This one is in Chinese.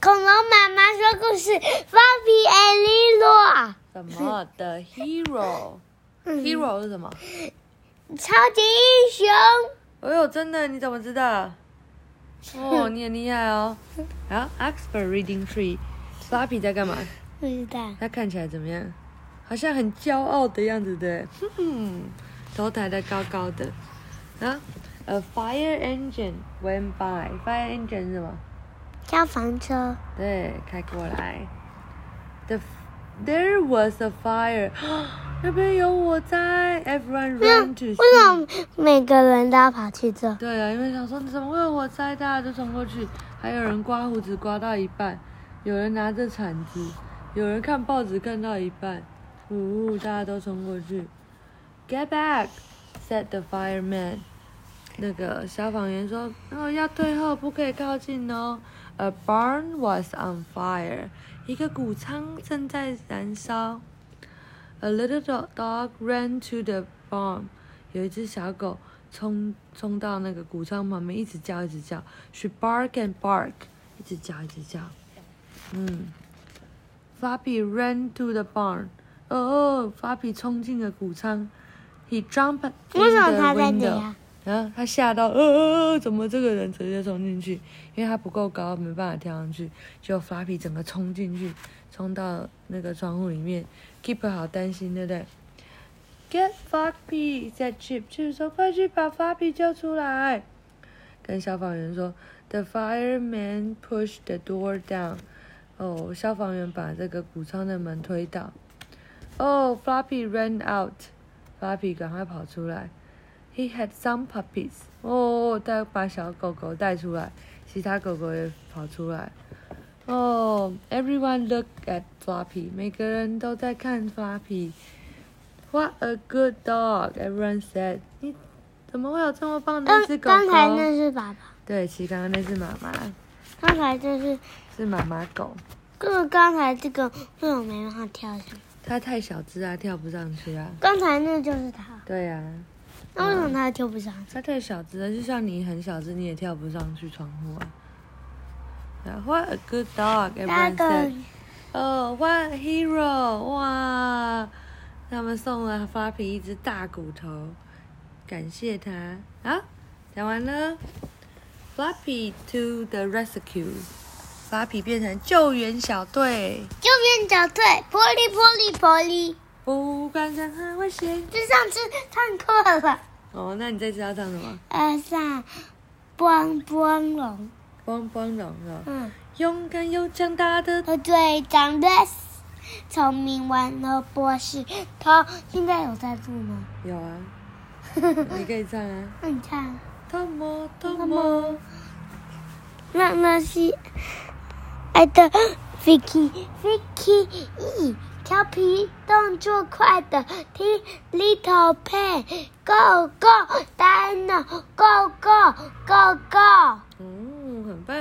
恐龙妈妈说故事，Fluffy and Lilo。什么的 hero？hero 是什么？超级英雄。哎呦，真的？你怎么知道？哦，你很厉害哦。啊，Expert Reading Tree，Fluffy 在干嘛？不知道。他看起来怎么样？好像很骄傲的样子，对？哼哼，头抬得高高的。啊，A fire engine went by。Fire engine 是什么？消防车。对，开过来。The there was a fire。那边有火灾，Everyone ran to。为什么每个人都要跑去这？对啊，因为想说怎么会有火灾，大家都冲过去。还有人刮胡子刮到一半，有人拿着铲子，有人看报纸看到一半。呜，大家都冲过去。Get back, said the fireman. 那个消防员说：“哦，要退后，不可以靠近哦。” A barn was on fire. 一个谷仓正在燃烧。A little dog ran to the barn. 有一只小狗冲冲到那个谷仓旁边，一直叫，一直叫。She bark and bark. 一直叫，一直叫。嗯。Floppy ran to the barn. 哦，法比冲进了谷仓，He jumped in the window。然后他吓到，呃，怎么这个人直接冲进去？因为他不够高，没办法跳上去。就法比整个冲进去，冲到那个窗户里面。Keep 好担心，对不对？Get Floppy，said Chip。Chip 说：“快去把法比救出来。”跟消防员说：“The fireman pushed the door down。”哦，消防员把这个谷仓的门推倒。Oh, Floppy ran out. Floppy 赶快跑出来。He had some puppies. 哦，他把小狗狗带出来，其他狗狗也跑出来。哦，Everyone looked at Floppy. 每个人都在看 Floppy. What a good dog! Everyone said. 你怎么会有这么棒的一只狗狗？刚才那是爸爸。对，其实刚刚那是妈妈。刚才这是是妈妈狗。可是刚才这个为什么没办法跳上？它太小只啊，跳不上去啊。刚才那就是它。对呀。那为什么他跳不上？他太小只了，就像你很小只，你也跳不上去窗户啊。What a good dog! Everyone said. Oh, what a hero! 哇，他们送了发皮一只大骨头，感谢他。好，讲完了。Floppy to the rescue. 发皮变成救援小队，救援小队，玻璃玻璃玻璃，不管任何危险。就上次唱错了。哦，那你这次要唱什么？呃，唱光光龙，光光龙是吧？嗯。勇敢又强大的队长 Yes，聪明玩乐博士，他现在有在录吗？有啊，你可以唱啊。那你唱。汤姆，汤姆，那那些。爱的 Vicky Vicky 调皮动作快的 T Little Pen Go Go Dino Go Go Go Go，嗯，很棒，